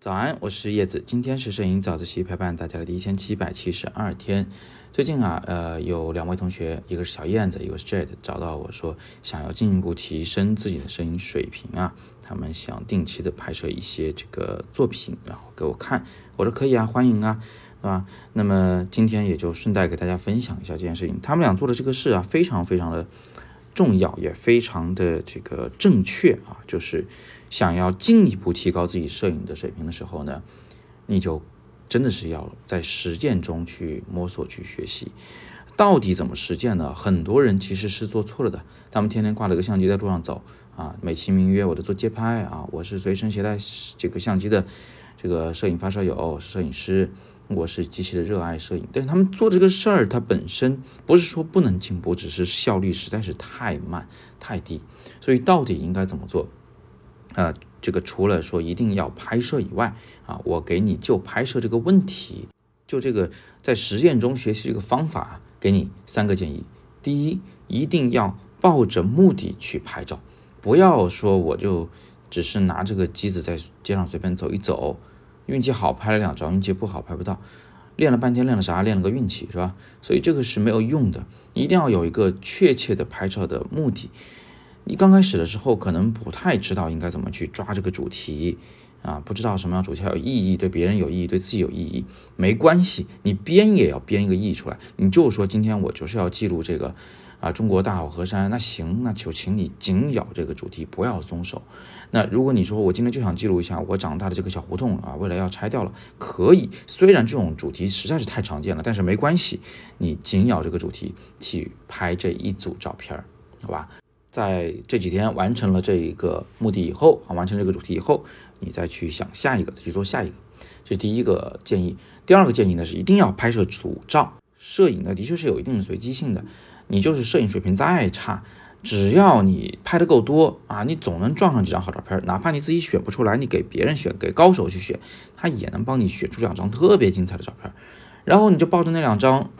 早安，我是叶子。今天是摄影早自习陪伴大家的第一千七百七十二天。最近啊，呃，有两位同学，一个是小燕子，一个是 Jade，找到我说想要进一步提升自己的摄影水平啊，他们想定期的拍摄一些这个作品，然后给我看。我说可以啊，欢迎啊，对吧？那么今天也就顺带给大家分享一下这件事情。他们俩做的这个事啊，非常非常的重要，也非常的这个正确啊，就是。想要进一步提高自己摄影的水平的时候呢，你就真的是要在实践中去摸索、去学习。到底怎么实践呢？很多人其实是做错了的。他们天天挂了个相机在路上走啊，美其名曰我在做街拍啊，我是随身携带这个相机的这个摄影发烧友，摄影师，我是极其的热爱摄影。但是他们做这个事儿，它本身不是说不能进步，只是效率实在是太慢、太低。所以到底应该怎么做？呃，这个除了说一定要拍摄以外，啊，我给你就拍摄这个问题，就这个在实践中学习这个方法，给你三个建议。第一，一定要抱着目的去拍照，不要说我就只是拿这个机子在街上随便走一走，运气好拍了两张，运气不好拍不到，练了半天练了啥？练了个运气是吧？所以这个是没有用的，一定要有一个确切的拍照的目的。你刚开始的时候可能不太知道应该怎么去抓这个主题啊，不知道什么样主题有意义，对别人有意义，对自己有意义，没关系，你编也要编一个意义出来。你就说今天我就是要记录这个啊中国大好河山，那行，那就请你紧咬这个主题，不要松手。那如果你说我今天就想记录一下我长大的这个小胡同啊，未来要拆掉了，可以。虽然这种主题实在是太常见了，但是没关系，你紧咬这个主题去拍这一组照片，好吧？在这几天完成了这一个目的以后，啊，完成这个主题以后，你再去想下一个，再去做下一个，这是第一个建议。第二个建议呢是一定要拍摄组照。摄影呢的确是有一定的随机性的，你就是摄影水平再差，只要你拍的够多啊，你总能撞上几张好照片。哪怕你自己选不出来，你给别人选，给高手去选，他也能帮你选出两张特别精彩的照片。然后你就抱着那两张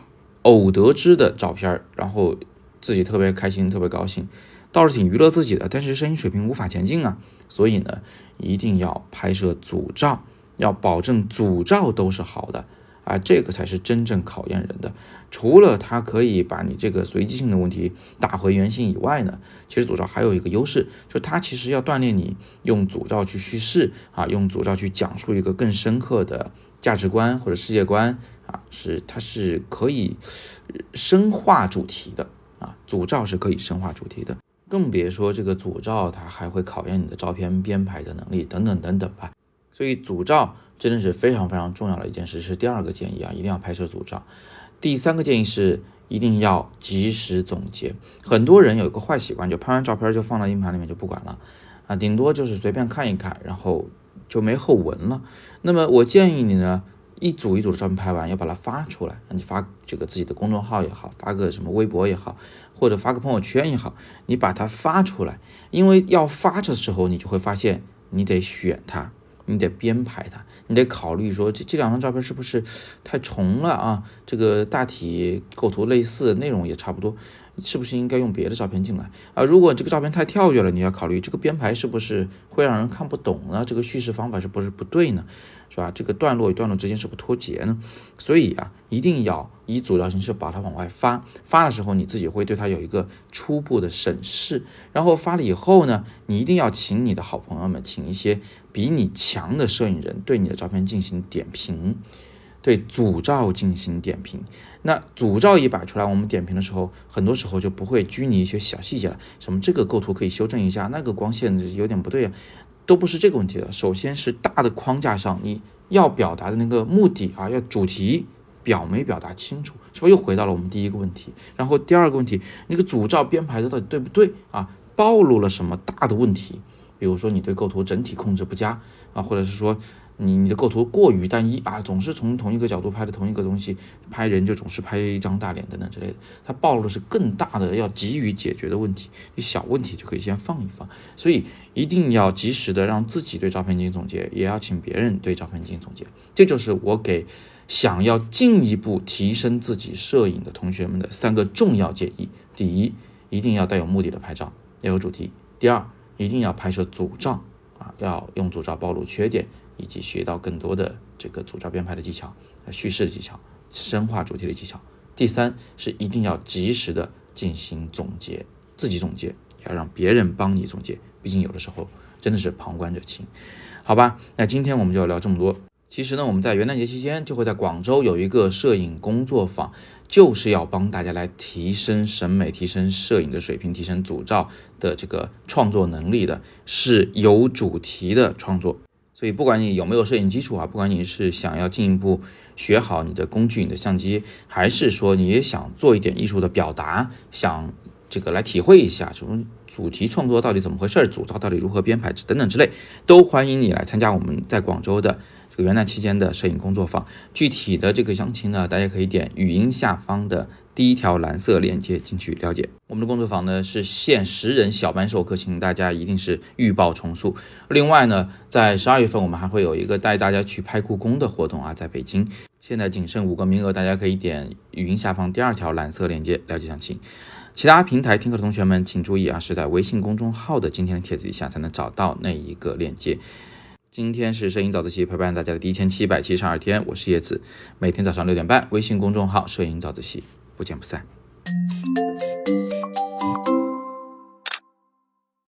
偶得知的照片，然后自己特别开心，特别高兴。倒是挺娱乐自己的，但是摄影水平无法前进啊，所以呢，一定要拍摄组照，要保证组照都是好的啊，这个才是真正考验人的。除了它可以把你这个随机性的问题打回原形以外呢，其实组照还有一个优势，就它其实要锻炼你用组照去叙事啊，用组照去讲述一个更深刻的价值观或者世界观啊，是它是可以深化主题的啊，组照是可以深化主题的。更别说这个组照，它还会考验你的照片编排的能力等等等等吧。所以组照真的是非常非常重要的一件事，是第二个建议啊，一定要拍摄组照。第三个建议是一定要及时总结。很多人有一个坏习惯，就拍完照片就放到硬盘里面就不管了啊，顶多就是随便看一看，然后就没后文了。那么我建议你呢？一组一组的照片拍完，要把它发出来。你发这个自己的公众号也好，发个什么微博也好，或者发个朋友圈也好，你把它发出来。因为要发的时候，你就会发现你得选它，你得编排它，你得考虑说这这两张照片是不是太重了啊？这个大体构图类似，内容也差不多。是不是应该用别的照片进来啊？如果这个照片太跳跃了，你要考虑这个编排是不是会让人看不懂呢？这个叙事方法是不是不对呢？是吧？这个段落与段落之间是不是脱节呢？所以啊，一定要以组照形式把它往外发。发的时候，你自己会对它有一个初步的审视。然后发了以后呢，你一定要请你的好朋友们，请一些比你强的摄影人对你的照片进行点评。对组照进行点评，那组照一摆出来，我们点评的时候，很多时候就不会拘泥一些小细节了。什么这个构图可以修正一下，那个光线有点不对啊，都不是这个问题的。首先是大的框架上，你要表达的那个目的啊，要主题表没表达清楚，是不是又回到了我们第一个问题？然后第二个问题，那个组照编排的到底对不对啊？暴露了什么大的问题？比如说你对构图整体控制不佳啊，或者是说。你你的构图过于单一啊，总是从同一个角度拍的同一个东西，拍人就总是拍一张大脸等等之类的，它暴露的是更大的要急于解决的问题，小问题就可以先放一放，所以一定要及时的让自己对照片进行总结，也要请别人对照片进行总结，这就是我给想要进一步提升自己摄影的同学们的三个重要建议：第一，一定要带有目的的拍照，要有主题；第二，一定要拍摄组照。啊，要用组照暴露缺点，以及学到更多的这个组照编排的技巧、叙事的技巧、深化主题的技巧。第三是一定要及时的进行总结，自己总结，要让别人帮你总结。毕竟有的时候真的是旁观者清，好吧？那今天我们就聊这么多。其实呢，我们在元旦节期间就会在广州有一个摄影工作坊，就是要帮大家来提升审美、提升摄影的水平、提升组照的这个创作能力的，是有主题的创作。所以不管你有没有摄影基础啊，不管你是想要进一步学好你的工具、你的相机，还是说你也想做一点艺术的表达，想。这个来体会一下这种主题创作到底怎么回事，组照到底如何编排等等之类，都欢迎你来参加我们在广州的这个元旦期间的摄影工作坊。具体的这个详情呢，大家可以点语音下方的第一条蓝色链接进去了解。我们的工作坊呢是限十人小班授课，请大家一定是预报重塑。另外呢，在十二月份我们还会有一个带大家去拍故宫的活动啊，在北京，现在仅剩五个名额，大家可以点语音下方第二条蓝色链接了解详情。其他平台听课的同学们，请注意啊，是在微信公众号的今天的帖子底下才能找到那一个链接。今天是摄影早自习陪伴大家的第一千七百七十二天，我是叶子，每天早上六点半，微信公众号摄影早自习，不见不散。